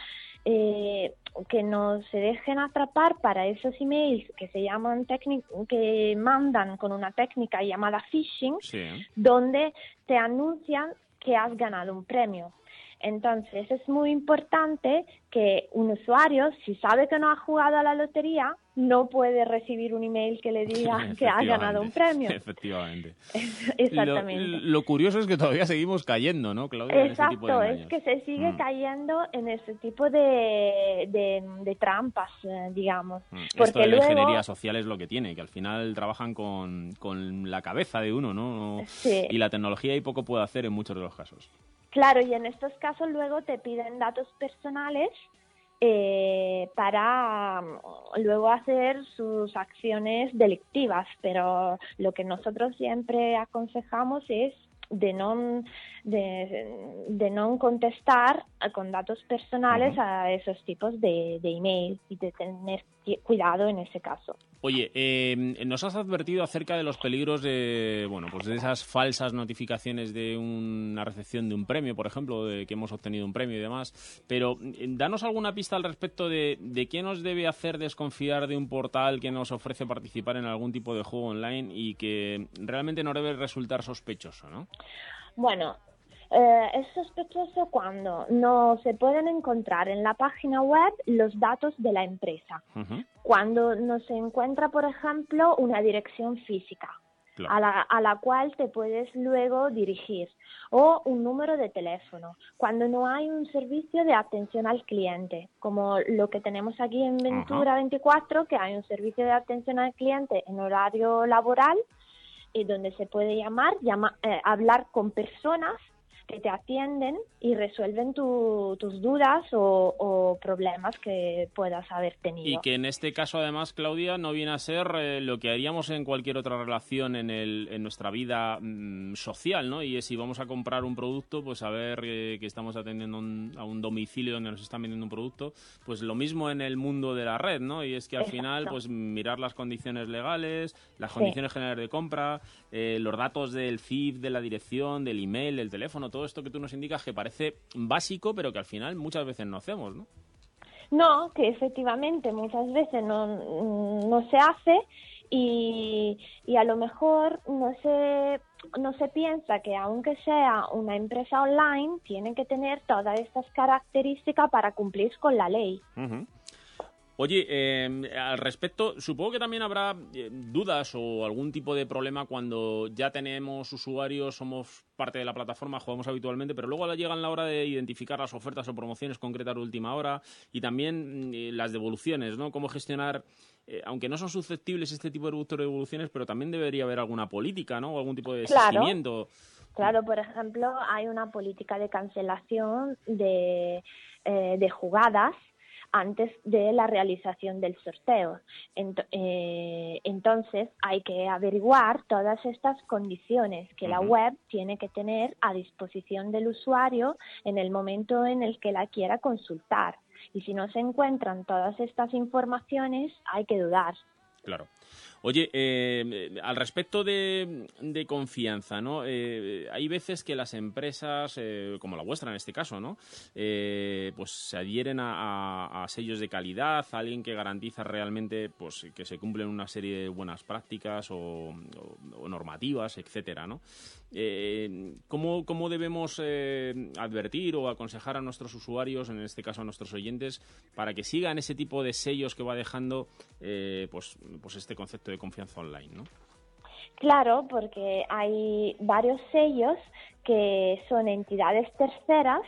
[SPEAKER 12] eh, que no se dejen atrapar para esos emails que se llaman que mandan con una técnica llamada phishing
[SPEAKER 3] Sí.
[SPEAKER 12] donde te anuncian que has ganado un premio. Entonces es muy importante que un usuario, si sabe que no ha jugado a la lotería, no puede recibir un email que le diga que ha ganado un premio.
[SPEAKER 3] Efectivamente.
[SPEAKER 12] Exactamente.
[SPEAKER 3] Lo, lo curioso es que todavía seguimos cayendo, ¿no, Claudia? en ese tipo de
[SPEAKER 12] Exacto, es que se sigue
[SPEAKER 3] Mm.
[SPEAKER 12] cayendo en ese tipo de, de, de trampas, eh, digamos.
[SPEAKER 3] Mm, Esto
[SPEAKER 12] Porque
[SPEAKER 3] de la
[SPEAKER 12] luego,
[SPEAKER 3] ingeniería social es lo que tiene, que al final trabajan con, con la cabeza de uno, ¿no?
[SPEAKER 12] Sí.
[SPEAKER 3] Y la tecnología y poco puede hacer en muchos de los casos.
[SPEAKER 12] claro, y en estos casos luego te piden datos personales eh, para mm, luego hacer sus acciones delictivas, pero lo que nosotros siempre aconsejamos es de no de, de no contestar con datos personales a esos tipos de, de email y de tener cuidado en ese caso.
[SPEAKER 3] Oye, eh, nos has advertido acerca de los peligros de, bueno, pues de esas falsas notificaciones de una recepción de un premio, por ejemplo, de que hemos obtenido un premio y demás. Pero eh, danos alguna pista al respecto de, de qué nos debe hacer desconfiar de un portal que nos ofrece participar en algún tipo de juego online y que realmente no debe resultar sospechoso, ¿no?
[SPEAKER 12] Bueno, eh, es sospechoso cuando no se pueden encontrar en la página web los datos de la empresa. Cuando no se encuentra, por ejemplo, una dirección física a, la, a la cual te puedes luego dirigir o un número de teléfono. Cuando no hay un servicio de atención al cliente, como lo que tenemos aquí en Ventura 24, que hay un servicio de atención al cliente en horario laboral y donde se puede llamar, llama- eh, hablar con personas que te atienden y resuelven tu- tus dudas o, o problemas que puedas haber tenido.
[SPEAKER 3] Y que en este caso, además, Claudia, no viene a ser eh, lo que haríamos en cualquier otra relación en, el, en nuestra vida mm, social, ¿no? Y es si vamos a comprar un producto, pues saber eh, que estamos atendiendo un- a un domicilio donde nos están vendiendo un producto, pues lo mismo en el mundo de la red, ¿no? Y es que al
[SPEAKER 12] Exacto.
[SPEAKER 3] final, pues mirar las condiciones legales, las
[SPEAKER 12] Sí.
[SPEAKER 3] condiciones generales de compra, eh, los datos del CIF, de la dirección, del email, del teléfono, todo esto que tú nos indicas que parece básico, pero que al final muchas veces no hacemos, ¿no?
[SPEAKER 12] No, que efectivamente muchas veces no, no se hace y, y a lo mejor no se, no se piensa que aunque sea una empresa online, tiene que tener todas estas características para cumplir con la ley.
[SPEAKER 3] Ujú. Oye, eh, al respecto, supongo que también habrá eh, dudas o algún tipo de problema cuando ya tenemos usuarios, somos parte de la plataforma, jugamos habitualmente, pero luego llegan la hora de identificar las ofertas o promociones concretas de última hora y también mm, eh, las devoluciones, ¿no? Cómo gestionar, eh, aunque no son susceptibles este tipo de devoluciones, pero también debería haber alguna política, ¿no? O algún tipo de
[SPEAKER 12] Claro.
[SPEAKER 3] seguimiento.
[SPEAKER 12] Claro, por ejemplo, hay una política de cancelación de, eh, de jugadas antes de la realización del sorteo. Eh, entonces, hay que averiguar todas estas condiciones que la web tiene que tener a disposición del usuario en el momento en el que la quiera consultar. Y si no se encuentran todas estas informaciones, hay que dudar.
[SPEAKER 3] Claro. Oye, eh, al respecto de, confianza, ¿no? Eh, hay veces que las empresas, eh, como la vuestra en este caso, ¿no? Pues se adhieren a, sellos de calidad, a alguien que garantiza realmente pues, que se cumplen una serie de buenas prácticas o, o- normativas, etcétera, ¿no? ¿cómo, cómo debemos advertir o aconsejar a nuestros usuarios, en este caso a nuestros oyentes, para que sigan ese tipo de sellos que va dejando pues, pues este concepto de confianza online, ¿no?
[SPEAKER 12] Claro, porque hay varios sellos que son entidades terceras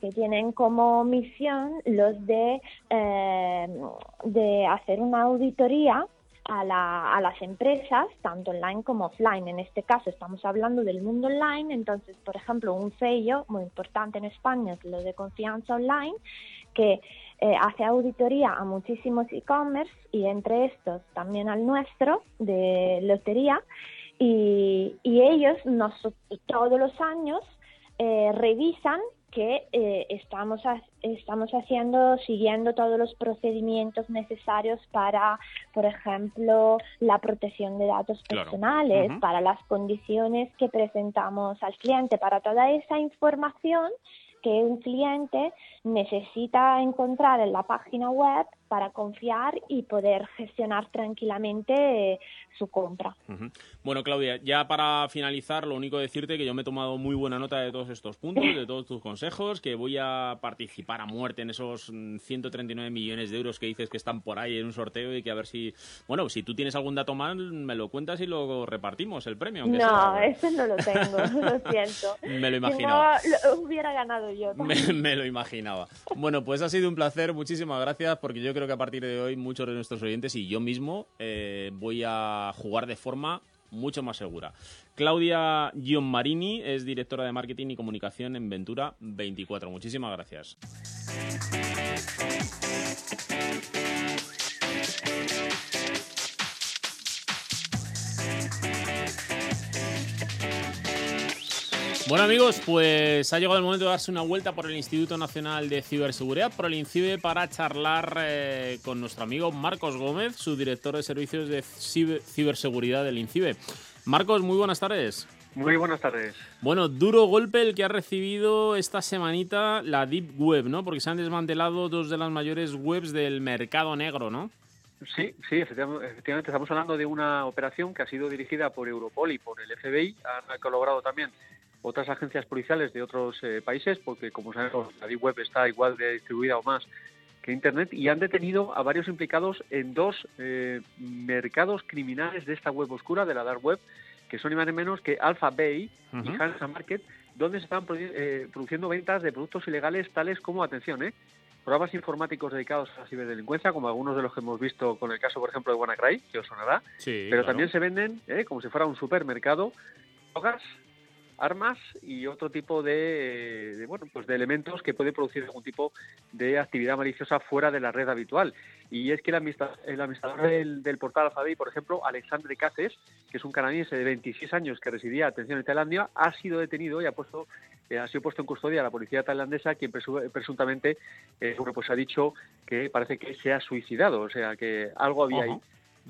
[SPEAKER 12] que tienen como misión los de, eh, de hacer una auditoría a, la- a las empresas, tanto online como offline. En este caso estamos hablando del mundo online, entonces, por ejemplo, un sello muy importante en España es lo de confianza online, que eh, hace auditoría a muchísimos e-commerce y entre estos también al nuestro de lotería. Y, y ellos nos, todos los años eh, revisan que eh, estamos, ha- estamos haciendo, siguiendo todos los procedimientos necesarios para, por ejemplo, la protección de datos
[SPEAKER 13] Claro.
[SPEAKER 12] personales, para las condiciones que presentamos al cliente, para toda esa información que un cliente necesita encontrar en la página web para confiar y poder gestionar tranquilamente eh, su compra.
[SPEAKER 3] Ujú. Bueno, Claudia, ya para finalizar, lo único decirte que yo me he tomado muy buena nota de todos estos puntos, de todos tus consejos, que voy a participar a muerte en esos mm, 139 millones de euros que dices que están por ahí en un sorteo y que a ver si, bueno, si tú tienes algún dato más, me lo cuentas y lo repartimos el premio.
[SPEAKER 12] No,
[SPEAKER 3] sea.
[SPEAKER 12] ese no lo tengo, lo siento.
[SPEAKER 3] Me lo
[SPEAKER 12] Si
[SPEAKER 3] imaginaba.
[SPEAKER 12] no, lo hubiera ganado yo.
[SPEAKER 3] Me, me lo imaginaba. Bueno, pues ha sido un placer, muchísimas gracias, porque yo creo que a partir de hoy muchos de nuestros oyentes y yo mismo eh, voy a jugar de forma mucho más segura. Claudia Gianmarini es directora de marketing y comunicación en Ventura 24. Muchísimas gracias. Bueno amigos, pues ha llegado el momento de darse una vuelta por el Instituto Nacional de Ciberseguridad, por el INCIBE, para charlar eh, con nuestro amigo Marcos Gómez, su director de servicios de ciber- ciberseguridad del INCIBE. Marcos, muy buenas tardes.
[SPEAKER 13] Muy buenas tardes.
[SPEAKER 3] Bueno, duro golpe el que ha recibido esta semanita la Deep Web, ¿no? Porque se han desmantelado dos de las mayores webs del mercado negro, ¿no?
[SPEAKER 13] Sí, sí, efectivamente, efectivamente, estamos hablando de una operación que ha sido dirigida por Europol y por el FBI. Han colaborado también otras agencias policiales de otros eh, países, porque como sabemos, la Deep Web está igual de distribuida o más que Internet, y han detenido a varios implicados en dos eh, mercados criminales de esta web oscura, de la Dark Web, que son ni más ni menos que Alpha Bay y. Hansa Market, donde se están produ- eh, produciendo ventas de productos ilegales tales como, atención, eh, programas informáticos dedicados a la ciberdelincuencia, como algunos de los que hemos visto con el caso, por ejemplo, de WannaCry, que os sonará,
[SPEAKER 3] Sí,
[SPEAKER 13] pero
[SPEAKER 3] claro.
[SPEAKER 13] también se venden, eh, como si fuera un supermercado, drogas, armas y otro tipo de, de, bueno pues de elementos que pueden producir algún tipo de actividad maliciosa fuera de la red habitual y es que el, administra- el administrador del, portal Alphabet, por ejemplo, Alexandre Caces, que es un canadiense de 26 años que residía, atención, en Tailandia, ha sido detenido y ha puesto eh, ha sido puesto en custodia a la policía tailandesa, quien presu- presuntamente eh, pues ha dicho que parece que se ha suicidado, o sea que algo había ahí.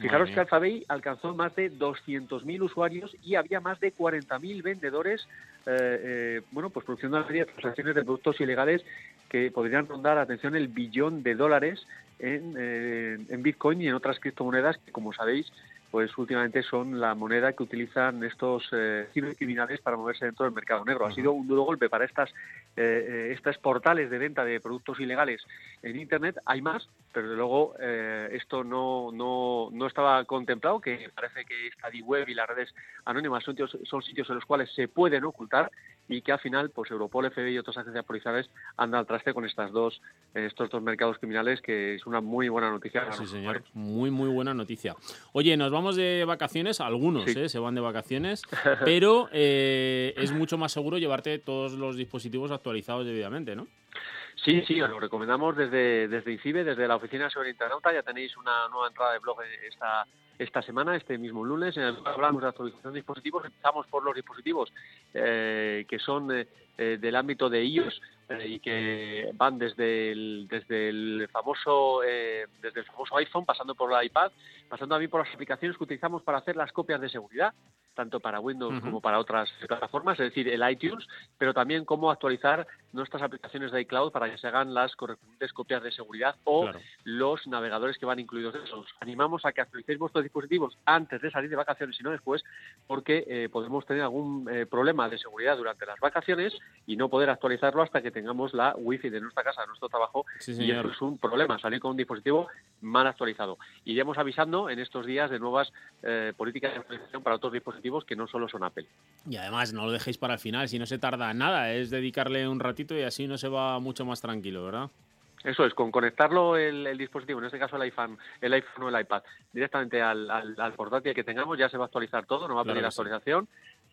[SPEAKER 13] Fijaros que
[SPEAKER 3] mía.
[SPEAKER 13] Alphabet alcanzó más de 200.000 usuarios y había más de 40.000 vendedores, eh, eh, bueno, pues produciendo transacciones de productos ilegales que podrían rondar, atención, el billón de dólares en, eh, en Bitcoin y en otras criptomonedas que, como sabéis, pues últimamente son la moneda que utilizan estos eh, cibercriminales para moverse dentro del mercado negro. Ha sido un duro golpe para estas, eh, eh, estos portales de venta de productos ilegales en Internet. Hay más, pero desde luego eh, esto no, no, no estaba contemplado, que parece que esta D-Web y las redes anónimas son sitios, son sitios en los cuales se pueden ocultar y que al final pues Europol, FBI y otras agencias policiales han dado al traste con estas dos, estos dos mercados criminales, que es una muy buena noticia.
[SPEAKER 3] Sí, señor. Muy, muy buena noticia. Oye, nos vamos de vacaciones, algunos
[SPEAKER 13] Sí.
[SPEAKER 3] ¿eh? se van de vacaciones, pero eh, es mucho más seguro llevarte todos los dispositivos actualizados debidamente, ¿no?
[SPEAKER 13] Sí, sí, os lo recomendamos desde, desde ICIBE, desde la Oficina sobre Internauta. Ya tenéis una nueva entrada de blog esta, esta semana, este mismo lunes, en el que hablamos de actualización de dispositivos. Empezamos por los dispositivos eh, que son eh, eh, del ámbito de iOS eh, y que van desde el, desde el famoso eh, desde el famoso iPhone, pasando por el iPad, pasando también por las aplicaciones que utilizamos para hacer las copias de seguridad tanto para Windows como para otras plataformas, es decir, el iTunes, pero también cómo actualizar nuestras aplicaciones de iCloud para que se hagan las correspondientes copias de seguridad o
[SPEAKER 3] Claro.
[SPEAKER 13] los navegadores que van incluidos en esos. Animamos a que actualicéis vuestros dispositivos antes de salir de vacaciones y no después, porque eh, podemos tener algún eh, problema de seguridad durante las vacaciones y no poder actualizarlo hasta que tengamos la wifi de nuestra casa, de nuestro trabajo,
[SPEAKER 3] Sí,
[SPEAKER 13] y eso es un problema, salir con un dispositivo mal actualizado. Iremos avisando en estos días de nuevas eh, políticas de actualización para otros dispositivos que no solo son Apple.
[SPEAKER 3] Y además, no lo dejéis para el final, si no se tarda nada, es dedicarle un ratito y así no se va mucho más tranquilo, ¿verdad?
[SPEAKER 13] Eso es, con conectarlo el, el dispositivo, en este caso el iPhone, el iPhone o el iPad, directamente al, al- al portátil que tengamos, ya se va a actualizar todo, no va a
[SPEAKER 3] Claro
[SPEAKER 13] pedir
[SPEAKER 3] sí.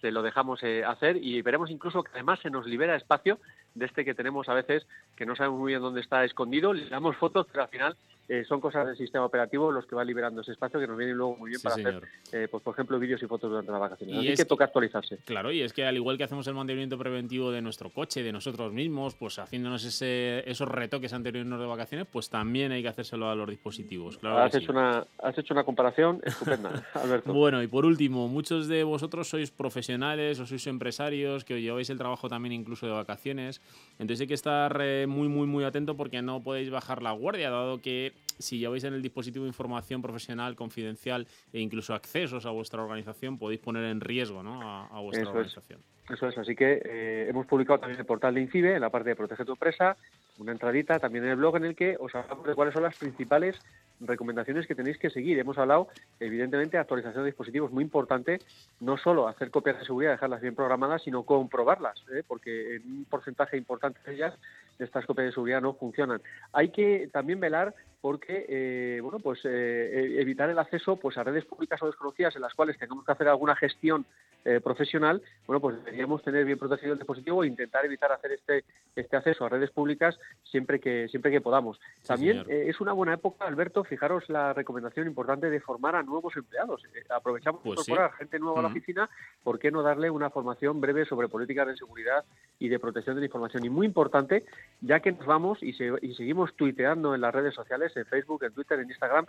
[SPEAKER 13] Se lo dejamos eh, hacer y veremos incluso que además se nos libera espacio de este que tenemos a veces que no sabemos muy bien dónde está escondido, le damos fotos, pero al final eh, son cosas del sistema operativo los que van liberando ese espacio que nos viene luego muy bien
[SPEAKER 3] Sí,
[SPEAKER 13] para
[SPEAKER 3] señor.
[SPEAKER 13] hacer, eh, pues, por ejemplo, vídeos y fotos durante las vacaciones.
[SPEAKER 3] Y
[SPEAKER 13] Así
[SPEAKER 3] es
[SPEAKER 13] que toca actualizarse.
[SPEAKER 3] Claro, y es que al igual que hacemos el mantenimiento preventivo de nuestro coche, de nosotros mismos, pues haciéndonos ese, esos retoques anteriores de vacaciones, pues también hay que hacérselo a los dispositivos. Claro
[SPEAKER 13] has,
[SPEAKER 3] que sí.
[SPEAKER 13] hecho una, has hecho una comparación estupenda, Alberto.
[SPEAKER 3] Bueno, y por último, muchos de vosotros sois profesionales o sois empresarios que os lleváis el trabajo también incluso de vacaciones. Entonces hay que estar eh, muy, muy, muy atento porque no podéis bajar la guardia, dado que si lleváis en el dispositivo información profesional, confidencial e incluso accesos a vuestra organización, podéis poner en riesgo ¿no? a, a vuestra
[SPEAKER 13] Eso es.
[SPEAKER 3] organización.
[SPEAKER 13] Eso es, así que eh, hemos publicado también el portal de Incibe, en la parte de Protege tu empresa, una entradita también en el blog en el que os hablamos de cuáles son las principales recomendaciones que tenéis que seguir. Hemos hablado, evidentemente, de actualización de dispositivos, muy importante, no solo hacer copias de seguridad, dejarlas bien programadas, sino comprobarlas, ¿eh? porque en un porcentaje importante de ellas, estas copias de seguridad no funcionan. Hay que también velar porque eh, bueno pues eh, evitar el acceso pues a redes públicas o desconocidas en las cuales tengamos que hacer alguna gestión eh, profesional bueno pues deberíamos tener bien protegido el dispositivo e intentar evitar hacer este este acceso a redes públicas siempre que siempre que podamos también
[SPEAKER 3] señor.
[SPEAKER 13] eh, es una buena época Alberto fijaros la recomendación importante de formar a nuevos empleados Eh, aprovechamos
[SPEAKER 3] Pues
[SPEAKER 13] para
[SPEAKER 3] sí.
[SPEAKER 13] incorporar gente nueva a la oficina ¿por qué no darle una formación breve sobre políticas de seguridad y de protección de la información? Y muy importante, ya que nos vamos y, se- y seguimos tuiteando en las redes sociales, en Facebook, en Twitter, en Instagram,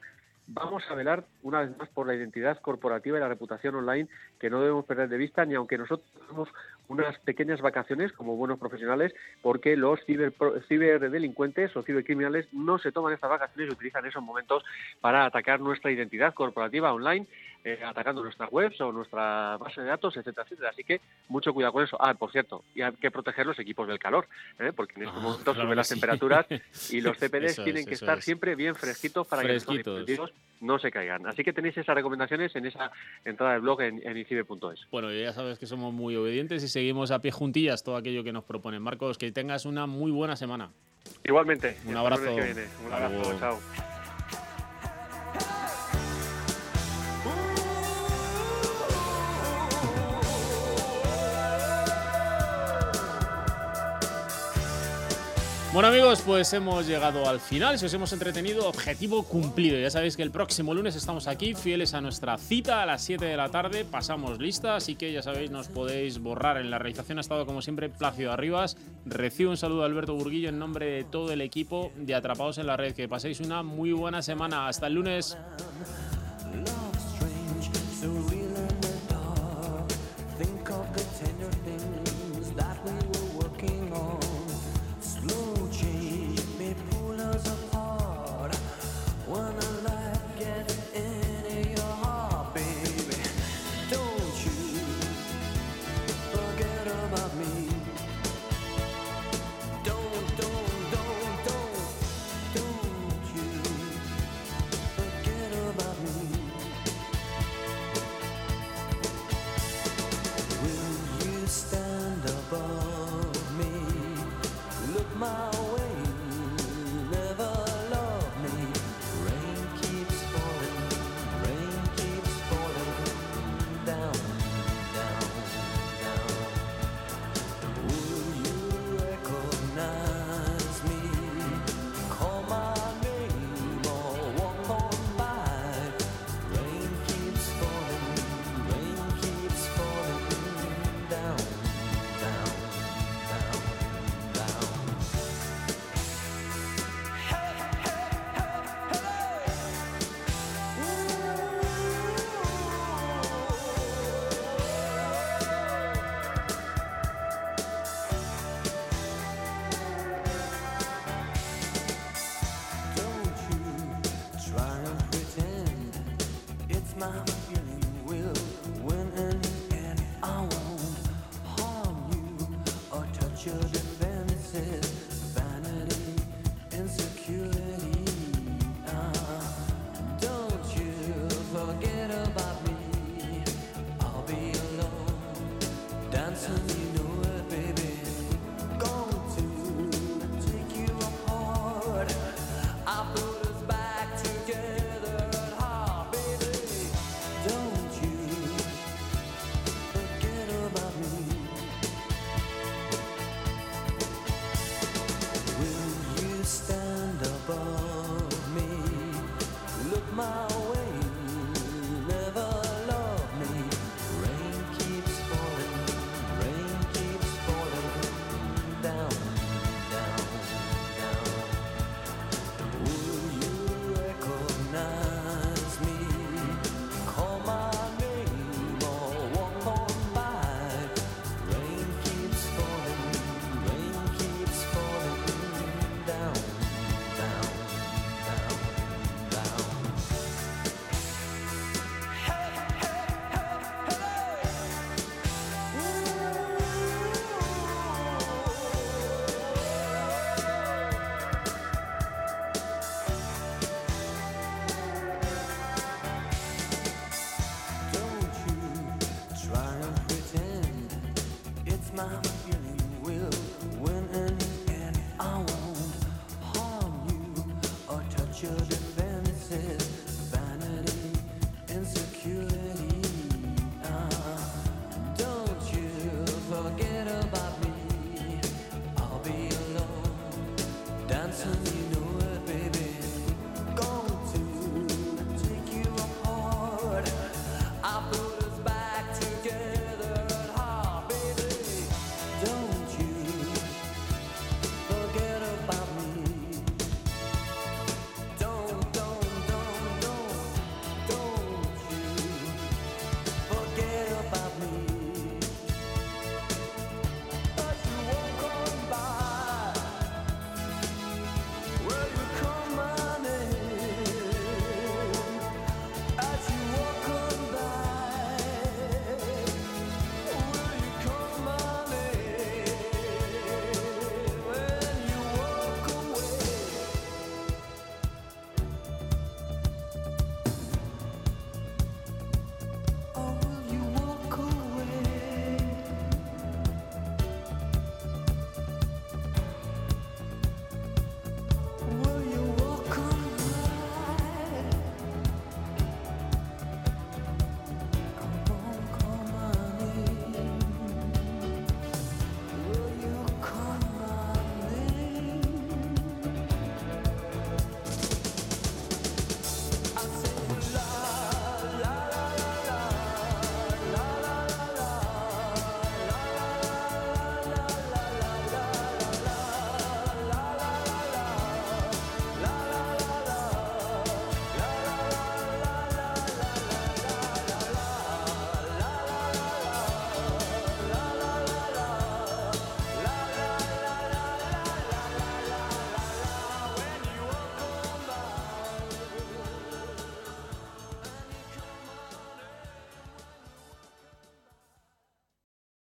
[SPEAKER 13] vamos a velar una vez más por la identidad corporativa y la reputación online que no debemos perder de vista, ni aunque nosotros tenemos unas pequeñas vacaciones como buenos profesionales, porque los ciber, ciberdelincuentes o cibercriminales no se toman estas vacaciones y utilizan esos momentos para atacar nuestra identidad corporativa online, eh, atacando nuestras webs o nuestra base de datos, etcétera, etcétera. Así que mucho cuidado con eso. Ah, por cierto, y hay que proteger los equipos del calor, ¿eh? porque en estos
[SPEAKER 3] Ah,
[SPEAKER 13] momentos
[SPEAKER 3] claro
[SPEAKER 13] suben las
[SPEAKER 3] sí.
[SPEAKER 13] temperaturas y los CPDs
[SPEAKER 3] Eso
[SPEAKER 13] tienen
[SPEAKER 3] es,
[SPEAKER 13] que estar
[SPEAKER 3] es.
[SPEAKER 13] siempre bien fresquitos para que
[SPEAKER 3] Fresquitos.
[SPEAKER 13] dispositivos no se caigan. Así que tenéis esas recomendaciones en esa entrada del blog en, en icibe.es.
[SPEAKER 3] Bueno, ya sabes que somos muy obedientes y seguimos a pie juntillas todo aquello que nos proponen. Marcos, que tengas una muy buena semana.
[SPEAKER 13] Igualmente.
[SPEAKER 3] Un abrazo.
[SPEAKER 13] lunes que viene. Un abrazo. Chao.
[SPEAKER 3] Bueno amigos, pues hemos llegado al final. Si os hemos entretenido, objetivo cumplido. Ya sabéis que el próximo lunes estamos aquí, fieles a nuestra cita a las 7 de la tarde. Pasamos lista, así que ya sabéis, nos podéis borrar. En la realización ha estado como siempre Plácido Arribas. Recibo un saludo de Alberto Burguillo en nombre de todo el equipo de Atrapados en la Red. Que paséis una muy buena semana. Hasta el lunes.